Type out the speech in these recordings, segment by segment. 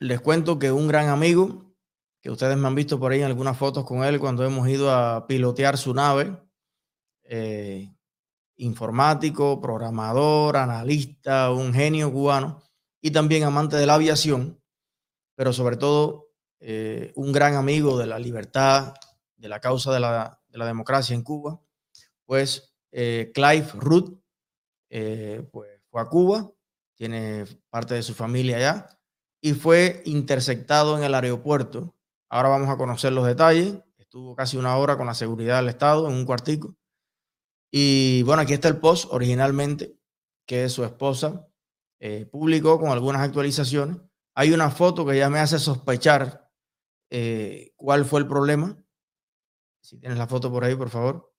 les cuento que un gran amigo, que ustedes me han visto por ahí en algunas fotos con él cuando hemos ido a pilotear su nave, eh, informático, programador, analista, un genio cubano y también amante de la aviación, pero sobre todo eh, un gran amigo de la libertad, de la causa de la, democracia en Cuba, pues eh, Clive Root, pues fue a Cuba, tiene parte de su familia allá y fue interceptado en el aeropuerto. Ahora vamos a conocer los detalles. Estuvo casi una hora con la seguridad del Estado en un cuartico. Y bueno, aquí está el post originalmente que su esposa eh, publicó con algunas actualizaciones. Hay una foto que ya me hace sospechar eh, cuál fue el problema. Si tienes la foto por ahí, por favor.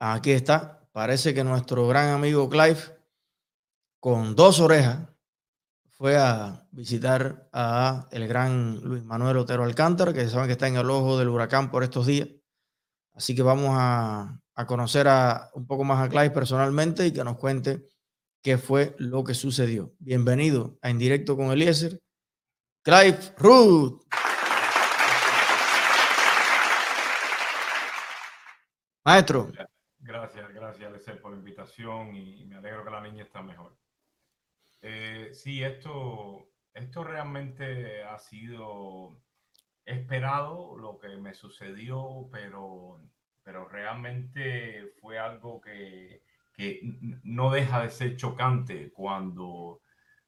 Aquí está. Parece que nuestro gran amigo Clive, con dos orejas, fue a visitar a el gran Luis Manuel Otero Alcántara, que saben que está en el ojo del huracán por estos días. Así que vamos a, conocer a, un poco más a Clive personalmente y que nos cuente qué fue lo que sucedió. Bienvenido a En Directo con Eliezer, Clive Ruth. Maestro. Gracias, gracias, Eliezer, por la invitación y me alegro que la niña está mejor. Eh, sí, esto, esto realmente ha sido esperado lo que me sucedió, pero, pero realmente fue algo que, que no deja de ser chocante cuando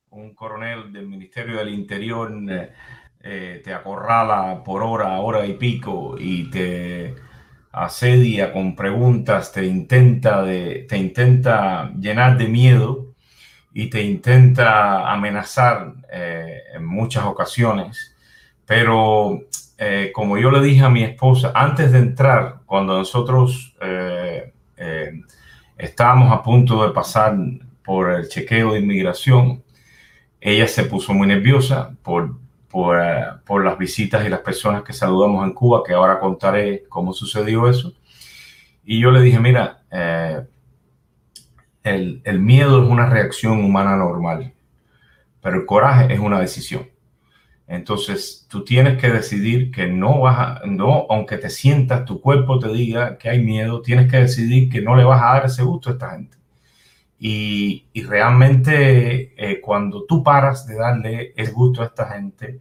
un coronel del Ministerio del Interior eh, eh, te acorrala por hora, hora y pico y te asedia con preguntas, te intenta, de, te intenta llenar de miedo y te intenta amenazar eh, en muchas ocasiones. Pero eh, como yo le dije a mi esposa, antes de entrar, cuando nosotros eh, estábamos a punto de pasar por el chequeo de inmigración, ella se puso muy nerviosa por, por, por, las visitas y las personas que saludamos en Cuba, que ahora contaré cómo sucedió eso. Y yo le dije, mira, el, miedo es una reacción humana normal, pero el coraje es una decisión. Entonces, tú tienes que decidir que no vas a, no, aunque te sientas, tu cuerpo te diga que hay miedo, tienes que decidir que no le vas a dar ese gusto a esta gente. Y, realmente eh, cuando tú paras de darle el gusto a esta gente,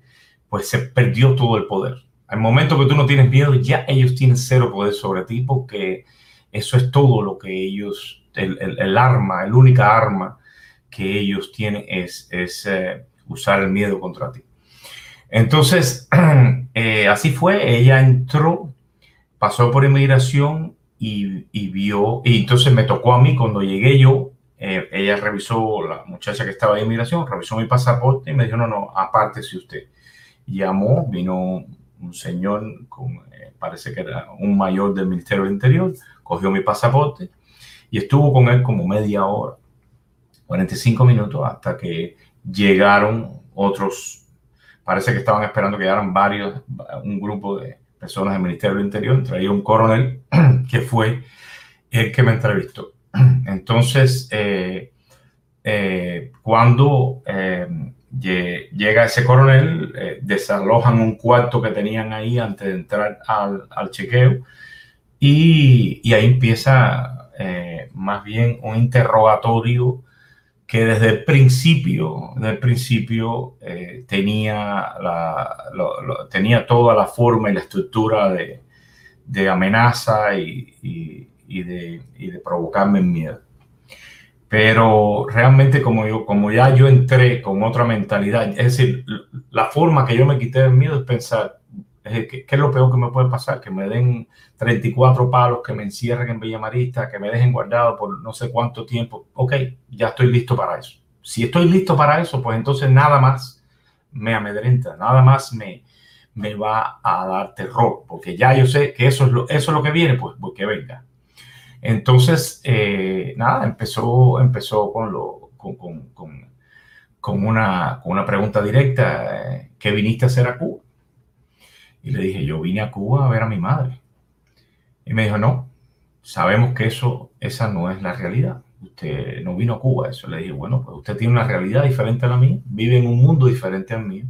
pues se perdió todo el poder. Al momento que tú no tienes miedo, ya ellos tienen cero poder sobre ti porque eso es todo lo que ellos el, arma, el única arma que ellos tienen es, eh, usar el miedo contra ti. Entonces, eh, así fue, ella entró, pasó por inmigración y, vio, y entonces me tocó a mí cuando llegué yo, eh, ella revisó, la muchacha que estaba de inmigración, revisó mi pasaporte y me dijo, no, no, aparte si usted. Llamó, vino un señor, con, parece que era un mayor del Ministerio del Interior, cogió mi pasaporte y estuvo con él como media hora, 45 minutos, hasta que llegaron otros, parece que estaban esperando que llegaran varios, un grupo de personas del Ministerio del Interior, traía un coronel que fue el que me entrevistó. Entonces, eh, eh, cuando eh, llega ese coronel, desalojan un cuarto que tenían ahí antes de entrar al, chequeo y, y ahí empieza eh, más bien un interrogatorio que desde el principio, desde principio eh, tenía, la, tenía toda la forma y la estructura de, de amenaza y, y, de, y, de, provocarme miedo. Pero realmente como, yo, como ya yo entré con otra mentalidad, es decir, la forma que yo me quité del miedo es pensar, ¿Qué, es lo peor que me puede pasar? Que me den 34 palos, que me encierren en Villa Marista, que me dejen guardado por no sé cuánto tiempo. Ok, ya estoy listo para eso. Si estoy listo para eso, pues entonces nada más me amedrenta, nada más me, me va a dar terror, porque ya yo sé que eso es lo, eso es lo que viene, pues, pues que venga. Entonces, eh, nada, empezó, empezó con, lo, con, con, con, una, con una pregunta directa, eh, ¿qué viniste a hacer a? Y le dije, yo vine a Cuba a ver a mi madre. Y me dijo, no, sabemos que eso, esa no es la realidad. usted no vino a Cuba. Eso le dije, bueno, pues usted tiene una realidad diferente a la mía, vive en un mundo diferente al mío.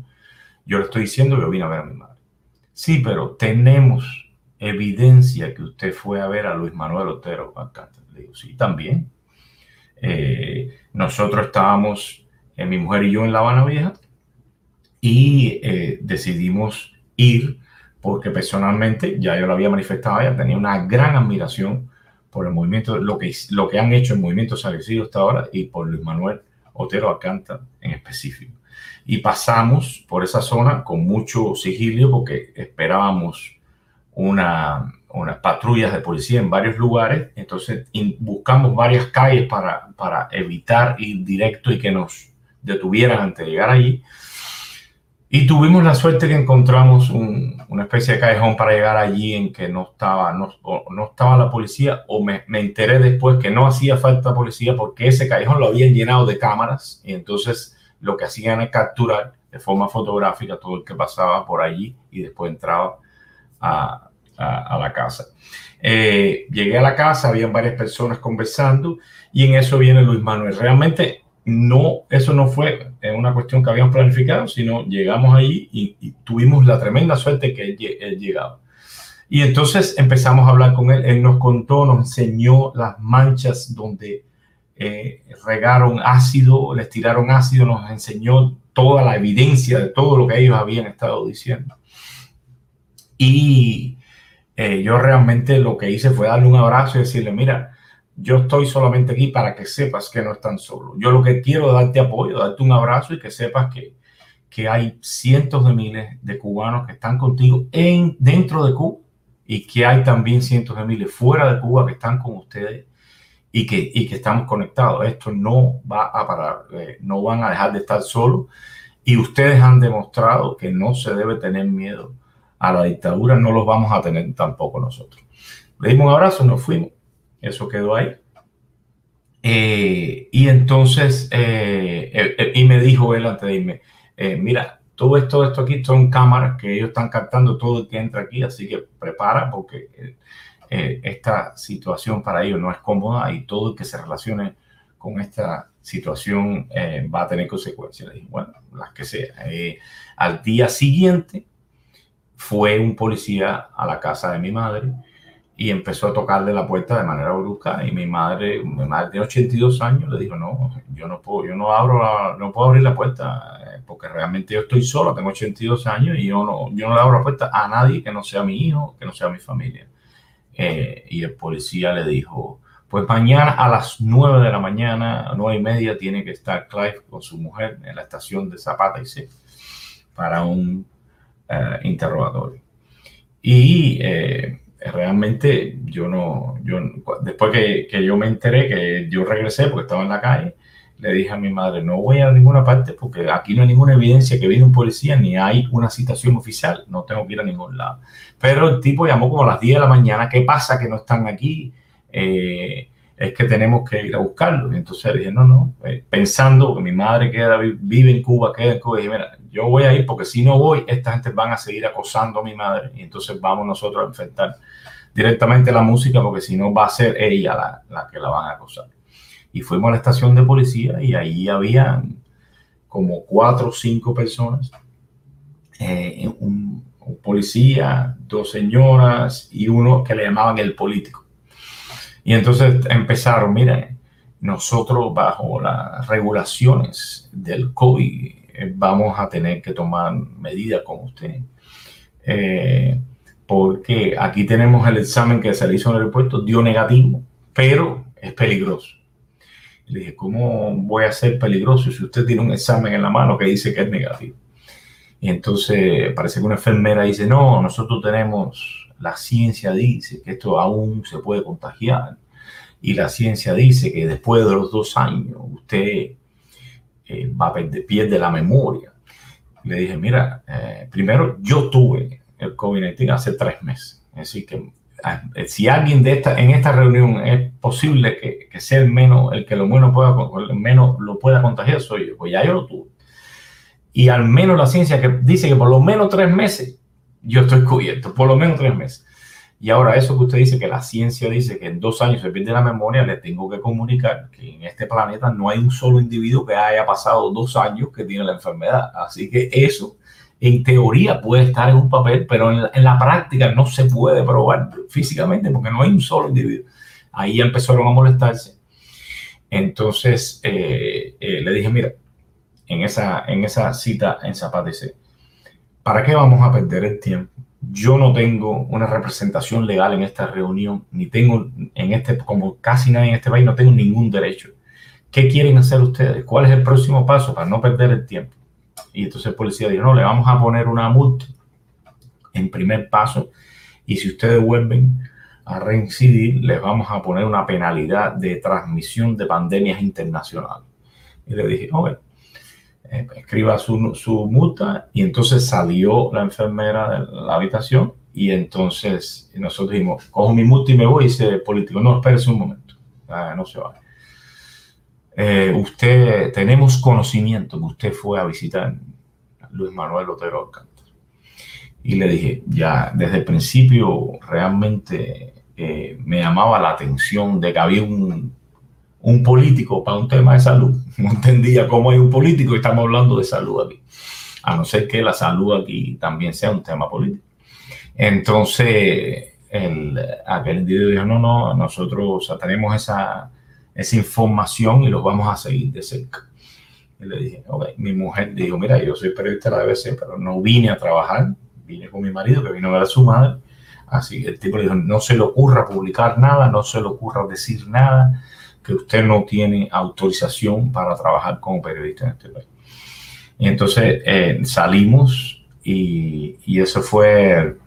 Yo le estoy diciendo yo vine a ver a mi madre. Sí, pero tenemos evidencia que usted fue a ver a Luis Manuel Otero Le digo, sí, también. Eh, nosotros estábamos, eh, mi mujer y yo, en La Habana Vieja y eh, decidimos ir porque personalmente ya yo lo había manifestado, ya tenía una gran admiración por el movimiento, lo que, lo que han hecho el movimiento Salesido hasta ahora y por Luis Manuel Otero Alcántara en específico. Y pasamos por esa zona con mucho sigilio porque esperábamos una, unas patrullas de policía en varios lugares, entonces buscamos varias calles para, para evitar ir directo y que nos detuvieran antes de llegar allí. Y tuvimos la suerte que encontramos una especie de callejón para llegar allí en que no estaba, no, no estaba la policía o me, me, enteré después que no hacía falta policía porque ese callejón lo habían llenado de cámaras y entonces lo que hacían es capturar de forma fotográfica todo el que pasaba por allí y después entraba a, a, la casa. Eh, llegué a la casa, habían varias personas conversando y en eso viene Luis Manuel. Realmente no, eso no fue una cuestión que habíamos planificado, sino llegamos ahí y, tuvimos la tremenda suerte que él, llegaba. Y entonces empezamos a hablar con él. Él nos contó, nos enseñó las manchas donde eh, regaron ácido, les tiraron ácido, nos enseñó toda la evidencia de todo lo que ellos habían estado diciendo. Y eh, yo realmente lo que hice fue darle un abrazo y decirle, mira, yo estoy solamente aquí para que sepas que no están solos. Yo lo que quiero es darte apoyo, darte un abrazo y que sepas que, que hay cientos de miles de cubanos que están contigo en, dentro de Cuba y que hay también cientos de miles fuera de Cuba que están con ustedes y que, y que estamos conectados. Esto no va a parar, eh, no van a dejar de estar solos y ustedes han demostrado que no se debe tener miedo a la dictadura, no los vamos a tener tampoco nosotros. Le dimos un abrazo, nos fuimos eso quedó ahí. Eh, y entonces, eh, eh, y me dijo él antes de irme, mira, todo esto, esto aquí son cámaras que ellos están captando todo el que entra aquí, así que prepara porque esta situación para ellos no es cómoda y todo el que se relacione con esta situación va a tener consecuencias. Bueno, las que sea. al día siguiente fue un policía a la casa de mi madre y empezó a tocarle la puerta de manera brusca y mi madre, mi madre tiene 82 años, le dijo, no, yo no puedo, yo no abro, no puedo abrir la puerta eh, porque realmente yo estoy solo, tengo 82 años y yo no, yo no le abro la puerta a nadie que no sea mi hijo, que no sea mi familia. Eh, y el policía le dijo, pues mañana a las 9 de la mañana, a 9 y media, tiene que estar Clive con su mujer en la estación de Zapata y C para un eh, interrogatorio. Y realmente yo no, yo, después que, que, yo me enteré que yo regresé porque estaba en la calle, le dije a mi madre, no voy a ninguna parte porque aquí no hay ninguna evidencia que viene un policía ni hay una citación oficial, no tengo que ir a ningún lado. Pero el tipo llamó como a las 10 de la mañana, ¿qué pasa que no están aquí? Eh, es que tenemos que ir a buscarlo. Y entonces le dije, no, no, eh, pensando que mi madre queda, vive en Cuba, queda en Cuba, y dije, mira, yo voy a ir porque si no voy, esta gente van a seguir acosando a mi madre y entonces vamos nosotros a enfrentar directamente la música porque si no va a ser ella la, la, que la van a acosar. Y fuimos a la estación de policía y ahí había como cuatro o cinco personas, eh, un, un policía, dos señoras y uno que le llamaban el político. Y entonces empezaron, miren, nosotros bajo las regulaciones del COVID eh, vamos a tener que tomar medidas con usted. Eh, porque aquí tenemos el examen que se le hizo en el aeropuerto, dio negativo, pero es peligroso. Le dije, ¿cómo voy a ser peligroso si usted tiene un examen en la mano que dice que es negativo? Y entonces parece que una enfermera dice, no, nosotros tenemos, la ciencia dice que esto aún se puede contagiar. Y la ciencia dice que después de los dos años usted eh, va a perder, pierde la memoria. Le dije, mira, eh, primero yo tuve el COVID-19 hace tres meses. Así que ah, eh, si alguien de esta, en esta reunión es posible que, que sea el menos, el que lo menos pueda, el menos lo pueda contagiar, soy yo. Pues ya yo lo tuve. Y al menos la ciencia que dice que por lo menos tres meses yo estoy cubierto, por lo menos tres meses. Y ahora eso que usted dice, que la ciencia dice que en dos años se pierde la memoria, le tengo que comunicar que en este planeta no hay un solo individuo que haya pasado dos años que tiene la enfermedad. Así que eso, en teoría, puede estar en un papel, pero en la, práctica no se puede probar físicamente porque no hay un solo individuo. Ahí empezaron a molestarse. Entonces eh, eh, le dije, mira, en esa, en esa cita en Zapatese, ¿para qué vamos a perder el tiempo? Yo no tengo una representación legal en esta reunión, ni tengo en este, como casi nadie en este país, no tengo ningún derecho. ¿Qué quieren hacer ustedes? ¿Cuál es el próximo paso para no perder el tiempo? Y entonces el policía dijo, no, le vamos a poner una multa en primer paso y si ustedes vuelven a reincidir, les vamos a poner una penalidad de transmisión de pandemias internacionales. Y le dije, ok, eh, escriba su, su, multa y entonces salió la enfermera de la habitación y entonces nosotros dijimos, cojo mi multa y me voy y dice el político, no, espérese un momento, ah, no se va. Eh, usted, tenemos conocimiento que usted fue a visitar a Luis Manuel Otero Alcántara. Y le dije, ya desde el principio realmente eh, me llamaba la atención de que había un un político para un tema de salud. No entendía cómo hay un político y estamos hablando de salud aquí. A no ser que la salud aquí también sea un tema político. Entonces, el, aquel individuo dijo, no, no, nosotros tenemos esa, esa información y los vamos a seguir de cerca. Y le dije, ok, mi mujer dijo, mira, yo soy periodista de la BBC, pero no vine a trabajar, vine con mi marido que vino a ver a su madre. Así que el tipo le dijo, no se le ocurra publicar nada, no se le ocurra decir nada, que usted no tiene autorización para trabajar como periodista en este país. Y entonces eh, salimos y, eso fue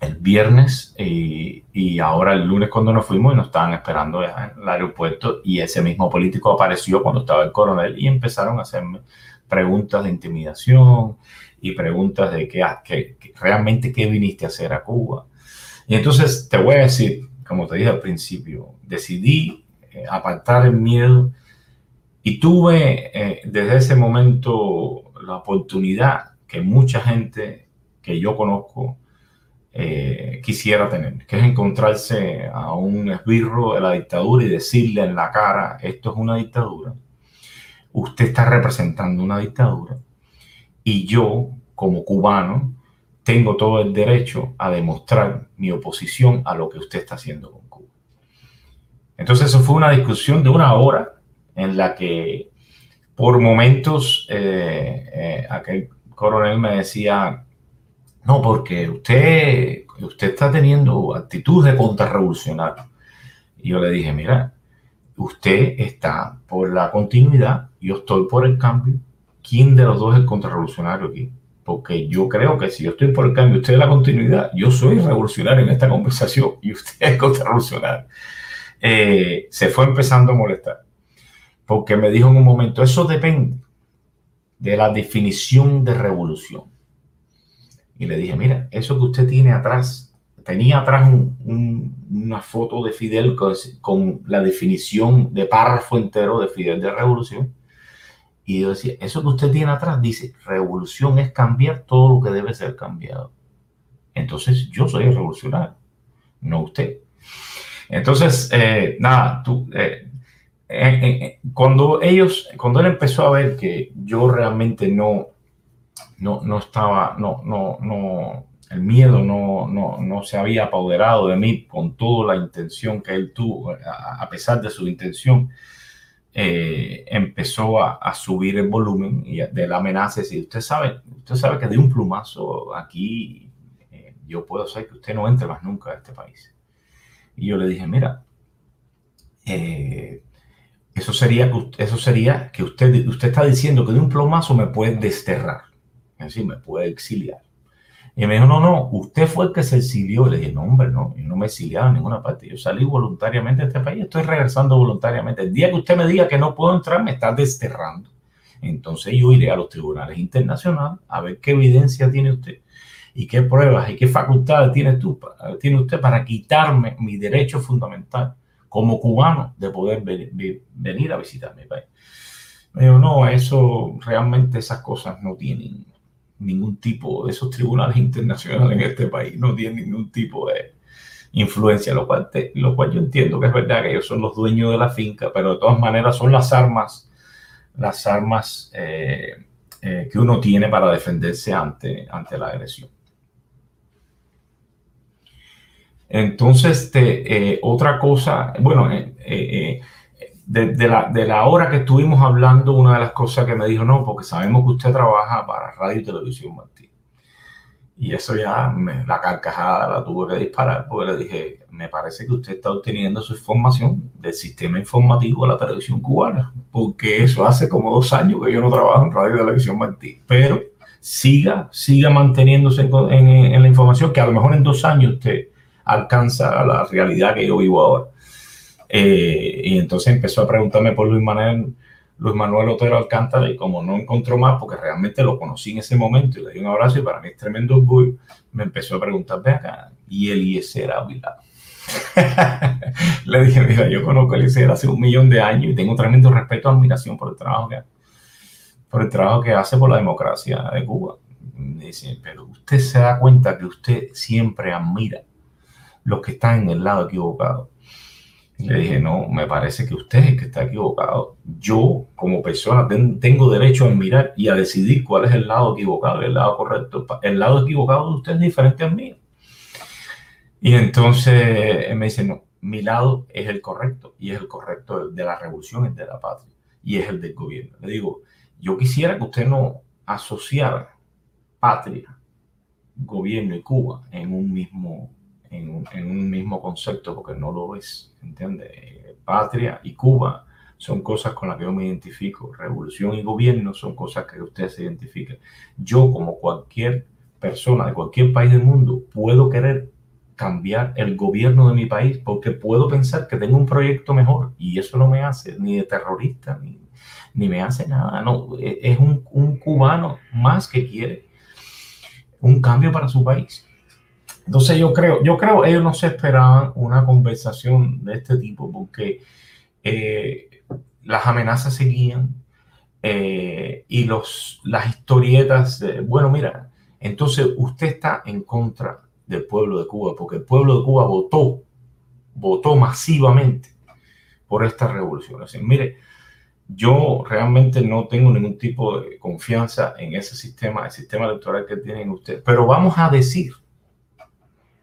el, viernes y, y, ahora el lunes cuando nos fuimos y nos estaban esperando en el aeropuerto y ese mismo político apareció cuando estaba el coronel y empezaron a hacerme preguntas de intimidación y preguntas de qué, qué, realmente qué viniste a hacer a Cuba. Y entonces te voy a decir, como te dije al principio, decidí eh, apartar el miedo. Y tuve eh, desde ese momento la oportunidad que mucha gente que yo conozco eh, quisiera tener, que es encontrarse a un esbirro de la dictadura y decirle en la cara, esto es una dictadura, usted está representando una dictadura. Y yo, como cubano, tengo todo el derecho a demostrar mi oposición a lo que usted está haciendo entonces eso fue una discusión de una hora en la que por momentos eh, eh, aquel coronel me decía, no, porque usted, usted está teniendo actitud de contrarrevolucionario. Y yo le dije, mira, usted está por la continuidad, yo estoy por el cambio. ¿Quién de los dos es el contrarrevolucionario aquí? Porque yo creo que si yo estoy por el cambio, usted es la continuidad, yo soy revolucionario en esta conversación y usted es contrarrevolucionario. Eh, se fue empezando a molestar. Porque me dijo en un momento, eso depende de la definición de revolución. Y le dije, mira, eso que usted tiene atrás, tenía atrás una foto de Fidel con, con, la definición de párrafo entero de Fidel de revolución. Y yo decía, eso que usted tiene atrás dice, revolución es cambiar todo lo que debe ser cambiado. Entonces yo soy revolucionario, no usted. Entonces, eh, nada, eh, eh, cuando ellos, cuando él empezó a ver que yo realmente no, no, no estaba, no, no, no, el miedo no, no, no se había apoderado de mí con toda la intención que él tuvo, a, pesar de su intención, empezó a, subir el volumen de la amenaza. Y usted sabe, usted sabe que de un plumazo aquí yo puedo hacer que usted no entre más nunca a este país. Y yo le dije, mira, eh, eso, sería, eso sería que usted, usted está diciendo que de un plomazo me puede desterrar, es decir, me puede exiliar. Y me dijo, no, no, usted fue el que se exilió. Le dije, no, hombre, no, yo no me he exiliado en ninguna parte. Yo salí voluntariamente de este país, estoy regresando voluntariamente. El día que usted me diga que no puedo entrar, me está desterrando. Entonces yo iré a los tribunales internacionales a ver qué evidencia tiene usted y qué pruebas y qué facultades tiene, usted para quitarme mi derecho fundamental como cubano de poder venir, a visitar mi país. Me dijo, no, eso realmente esas cosas no tienen ningún tipo, esos tribunales internacionales en este país no tienen ningún tipo de, influencia, lo cual, lo cual yo entiendo que es verdad que ellos son los dueños de la finca, pero de todas maneras son las armas, las armas eh, eh, que uno tiene para defenderse ante, ante la agresión. Entonces, este, eh, otra cosa, bueno, de, la, de la hora que estuvimos hablando, una de las cosas que me dijo, no, porque sabemos que usted trabaja para Radio y Televisión Martín. Y eso ya, me, la carcajada la tuve que disparar porque le dije, me parece que usted está obteniendo su información del sistema informativo de la televisión cubana, porque eso hace como dos años que yo no trabajo en Radio y Televisión Martí. Pero siga, siga manteniéndose en, la información, que a lo mejor en dos años usted alcanza la realidad que yo vivo ahora. Eh, y entonces empezó a preguntarme por Luis Manuel Luis Manuel Otero Alcántara y como no encontró más, porque realmente lo conocí en ese momento y le di un abrazo y para mí es tremendo orgullo, me empezó a preguntar, ve acá, y Eliezer Ávila. le dije, mira, yo conozco a Eliezer hace un millón de años y tengo tremendo respeto admiración por el trabajo que, por el trabajo que hace por la democracia de Cuba. Me dice, pero usted se da cuenta que usted siempre admira los que están en el lado equivocado le dije, no, me parece que usted es el que está equivocado. Yo, como persona, tengo derecho a mirar y a decidir cuál es el lado equivocado y el lado correcto. El lado equivocado de usted es diferente al mío. Y entonces me dice, no, mi lado es el correcto y es el correcto de la revolución, el de la patria y es el del gobierno. Le digo, yo quisiera que usted no asociara patria, gobierno y Cuba en un mismo en, un mismo concepto porque no lo es, ¿entiende? Patria y Cuba son cosas con las que yo me identifico. Revolución y gobierno son cosas que usted se identifica. Yo, como cualquier persona de cualquier país del mundo, puedo querer cambiar el gobierno de mi país porque puedo pensar que tengo un proyecto mejor y eso no me hace ni de terrorista ni, ni me hace nada. No, es un, un cubano más que quiere un cambio para su país. Entonces yo creo, yo creo ellos no se esperaban una conversación de este tipo porque eh, las amenazas seguían eh, y los, las historietas, de, bueno, mira, entonces usted está en contra del pueblo de Cuba porque el pueblo de Cuba votó, votó masivamente por esta revolución. Así, mire, yo realmente no tengo ningún tipo de confianza en ese sistema, el sistema electoral que tienen ustedes, pero vamos a decir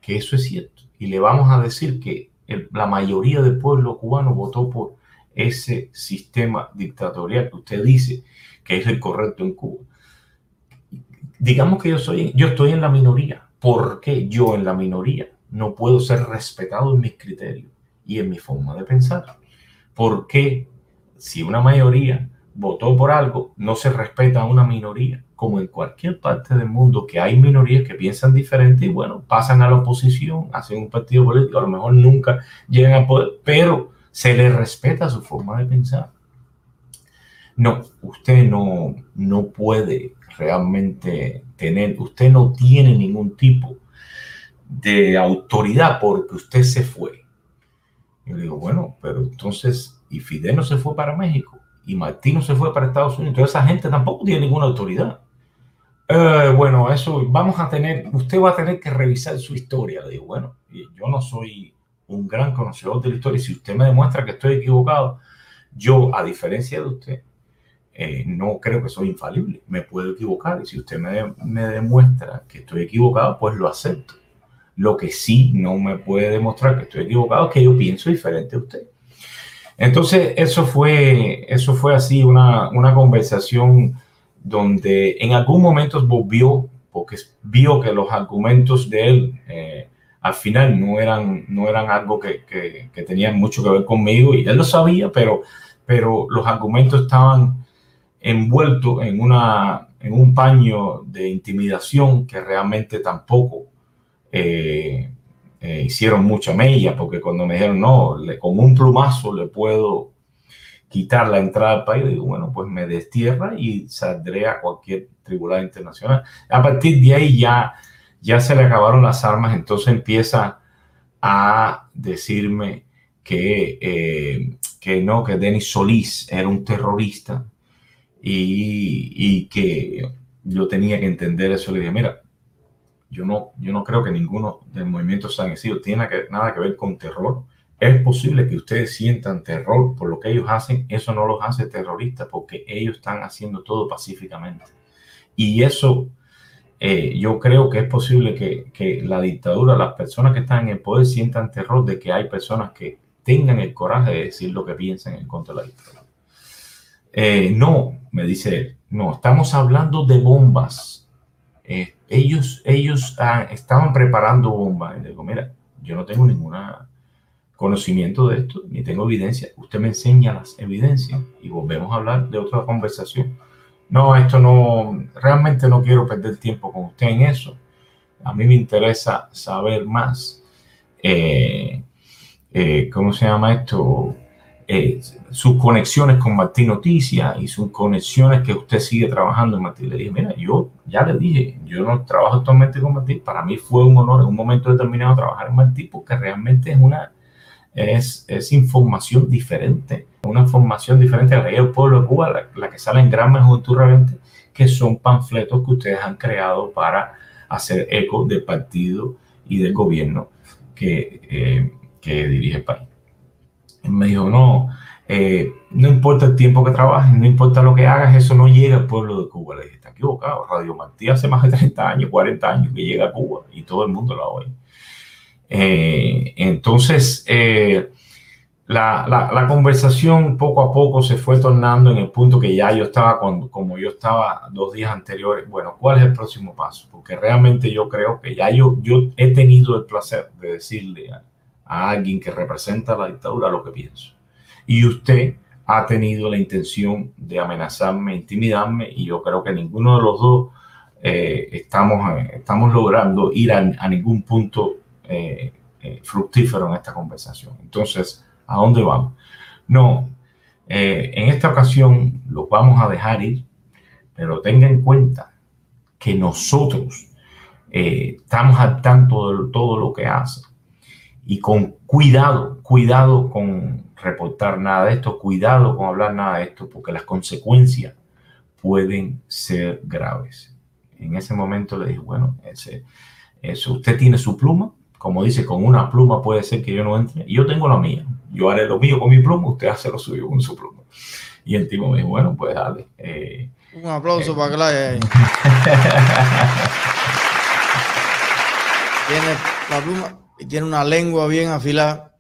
que eso es cierto. Y le vamos a decir que la mayoría del pueblo cubano votó por ese sistema dictatorial que usted dice que es el correcto en Cuba. Digamos que yo, soy, yo estoy en la minoría. ¿Por qué yo en la minoría no puedo ser respetado en mis criterios y en mi forma de pensar? ¿Por qué si una mayoría votó por algo, no se respeta a una minoría? Como en cualquier parte del mundo, que hay minorías que piensan diferente y bueno, pasan a la oposición, hacen un partido político, a lo mejor nunca llegan al poder, pero se les respeta su forma de pensar. No, usted no, no puede realmente tener, usted no tiene ningún tipo de autoridad porque usted se fue. Yo digo, bueno, pero entonces, y Fidel no se fue para México, y Martín no se fue para Estados Unidos, entonces esa gente tampoco tiene ninguna autoridad. Eh, bueno, eso vamos a tener, usted va a tener que revisar su historia. Le digo, bueno, yo no soy un gran conocedor de la historia. Si usted me demuestra que estoy equivocado, yo, a diferencia de usted, eh, no creo que soy infalible. Me puedo equivocar y si usted me, me demuestra que estoy equivocado, pues lo acepto. Lo que sí no me puede demostrar que estoy equivocado es que yo pienso diferente a usted. Entonces, eso fue, eso fue así una, una conversación donde en algún momento volvió, porque vio que los argumentos de él eh, al final no eran, no eran algo que, que, tenían mucho que ver conmigo, y él lo sabía, pero, pero los argumentos estaban envueltos en, una, en un paño de intimidación que realmente tampoco eh, eh, hicieron mucha mella, porque cuando me dijeron, no, le, con un plumazo le puedo quitar la entrada al país, digo, bueno, pues me destierra y saldré a cualquier tribunal internacional. A partir de ahí ya, ya se le acabaron las armas, entonces empieza a decirme que, eh, que no, que Denis Solís era un terrorista y, y, que yo tenía que entender eso. Le dije, mira, yo no, yo no creo que ninguno del movimiento sido tiene que, nada que ver con terror. Es posible que ustedes sientan terror por lo que ellos hacen, eso no los hace terroristas porque ellos están haciendo todo pacíficamente. Y eso eh, yo creo que es posible que, la dictadura, las personas que están en el poder sientan terror de que hay personas que tengan el coraje de decir lo que piensan en contra de la dictadura. Eh, no, me dice él, no, estamos hablando de bombas. Eh, ellos ellos ah, estaban preparando bombas. Y digo, mira, yo no tengo ningún conocimiento de esto, ni tengo evidencia. Usted me enseña las evidencias y volvemos a hablar de otra conversación no, esto no, realmente no quiero perder tiempo con usted en eso. A mí me interesa saber más. Eh, eh, ¿Cómo se llama esto? Eh, sus conexiones con Martín Noticias y sus conexiones que usted sigue trabajando en Martín. Le dije, mira, yo ya le dije, yo no trabajo actualmente con Martín. Para mí fue un honor en un momento determinado trabajar en Martín porque realmente es una, es, es información diferente una información diferente a la del pueblo de Cuba, la, que sale en gran majoritud que son panfletos que ustedes han creado para hacer eco del partido y del gobierno que, eh, que dirige el país. Él me dijo, no, eh, no importa el tiempo que trabajes, no importa lo que hagas, eso no llega al pueblo de Cuba. Le dije, está equivocado, Radio Martí hace más de 30 años, 40 años que llega a Cuba y todo el mundo la oye. Eh, entonces, la, la, conversación poco a poco se fue tornando en el punto que ya yo estaba, cuando, como yo estaba dos días anteriores, bueno, ¿cuál es el próximo paso? Porque realmente yo creo que ya yo, yo he tenido el placer de decirle a, alguien que representa la dictadura lo que pienso. Y usted ha tenido la intención de amenazarme, intimidarme, y yo creo que ninguno de los dos eh, estamos, eh, estamos logrando ir a, ningún punto eh, fructífero en esta conversación. Entonces, ¿A dónde vamos? No, eh, en esta ocasión los vamos a dejar ir, pero tenga en cuenta que nosotros eh, estamos al tanto de todo lo que hace y con cuidado, cuidado con reportar nada de esto, cuidado con hablar nada de esto, porque las consecuencias pueden ser graves. En ese momento le dije, bueno, ese, eso, usted tiene su pluma, como dice, con una pluma puede ser que yo no entre, y yo tengo la mía, yo haré lo mío con mi pluma, usted hace lo suyo con su pluma. Y el tipo me dijo, bueno, pues dale. Eh, Un aplauso eh, para Clay. tiene la pluma y tiene una lengua bien afilada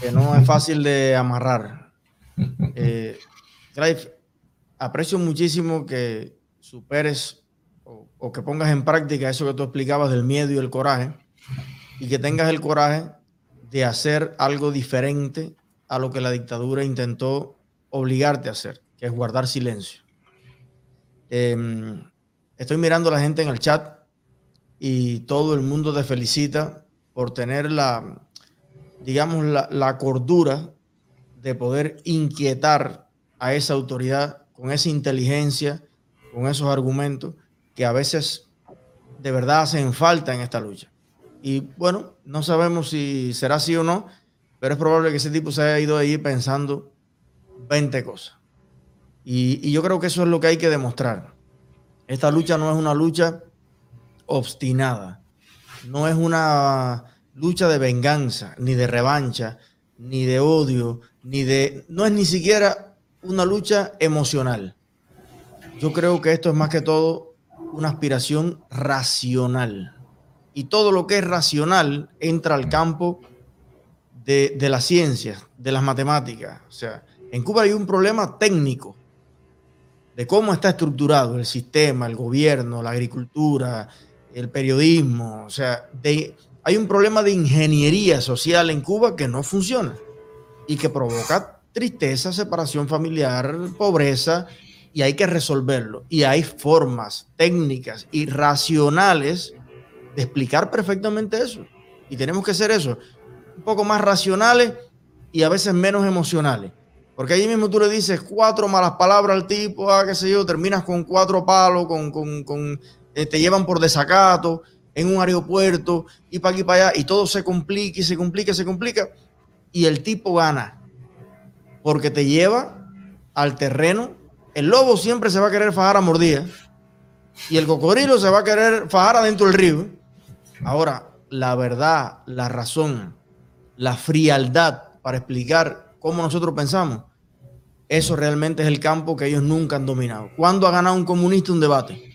que no es fácil de amarrar. Eh, aprecio muchísimo que superes o, o que pongas en práctica eso que tú explicabas del miedo y el coraje y que tengas el coraje de hacer algo diferente a lo que la dictadura intentó obligarte a hacer, que es guardar silencio. Em, estoy mirando a la gente en el chat y todo el mundo te felicita por tener la, digamos, la, la cordura de poder inquietar a esa autoridad con esa inteligencia, con esos argumentos que a veces de verdad hacen falta en esta lucha. Y bueno, no sabemos si será así o no, pero es probable que ese tipo se haya ido ahí pensando 20 cosas. Y, yo creo que eso es lo que hay que demostrar. Esta lucha no es una lucha obstinada, no es una lucha de venganza, ni de revancha, ni de odio, ni de... No es ni siquiera una lucha emocional. Yo creo que esto es más que todo una aspiración racional y todo lo que es racional entra al campo de, de las ciencias, de las matemáticas. O sea, en Cuba hay un problema técnico de cómo está estructurado el sistema, el gobierno, la agricultura, el periodismo. O sea, hay un problema de ingeniería social en Cuba que no funciona y que provoca tristeza, separación familiar, pobreza, y hay que resolverlo. Y hay formas técnicas y racionales de explicar perfectamente eso. Y tenemos que ser eso, un poco más racionales y a veces menos emocionales. Porque ahí mismo tú le dices cuatro malas palabras al tipo, ah, qué sé yo, terminas con cuatro palos, con, con, eh, te llevan por desacato en un aeropuerto y para aquí para allá, y todo se complica y se complica y se complica, y el tipo gana, porque te lleva al terreno. El lobo siempre se va a querer fajar a mordida, y el cocodrilo se va a querer fajar adentro del río. Ahora, la verdad, la razón, la frialdad para explicar cómo nosotros pensamos, eso realmente es el campo que ellos nunca han dominado. ¿Cuándo ha ganado un comunista un debate?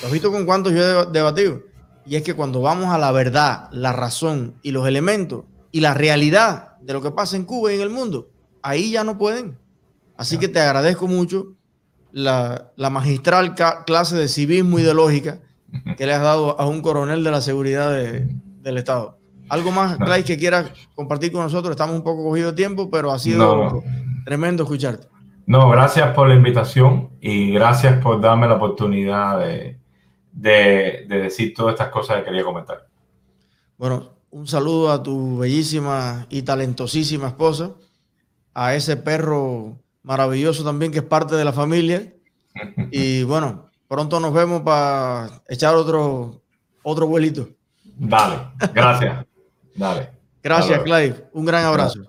¿Lo has visto con cuántos yo he debatido? Y es que cuando vamos a la verdad, la razón y los elementos y la realidad de lo que pasa en Cuba y en el mundo, ahí ya no pueden. Así que te agradezco mucho la, magistral clase de civismo y de lógica que le has dado a un coronel de la seguridad del Estado. ¿Algo más, Clay, que quieras compartir con nosotros? Estamos un poco cogidos de tiempo, pero ha sido tremendo escucharte. No, gracias por la invitación y gracias por darme la oportunidad de, de, decir todas estas cosas que quería comentar. Bueno, un saludo a tu bellísima y talentosísima esposa, a ese perro maravilloso también que es parte de la familia. Y bueno, pronto nos vemos para echar otro, otro vuelito. Dale, gracias. Dale. Gracias, Clive. Un gran abrazo.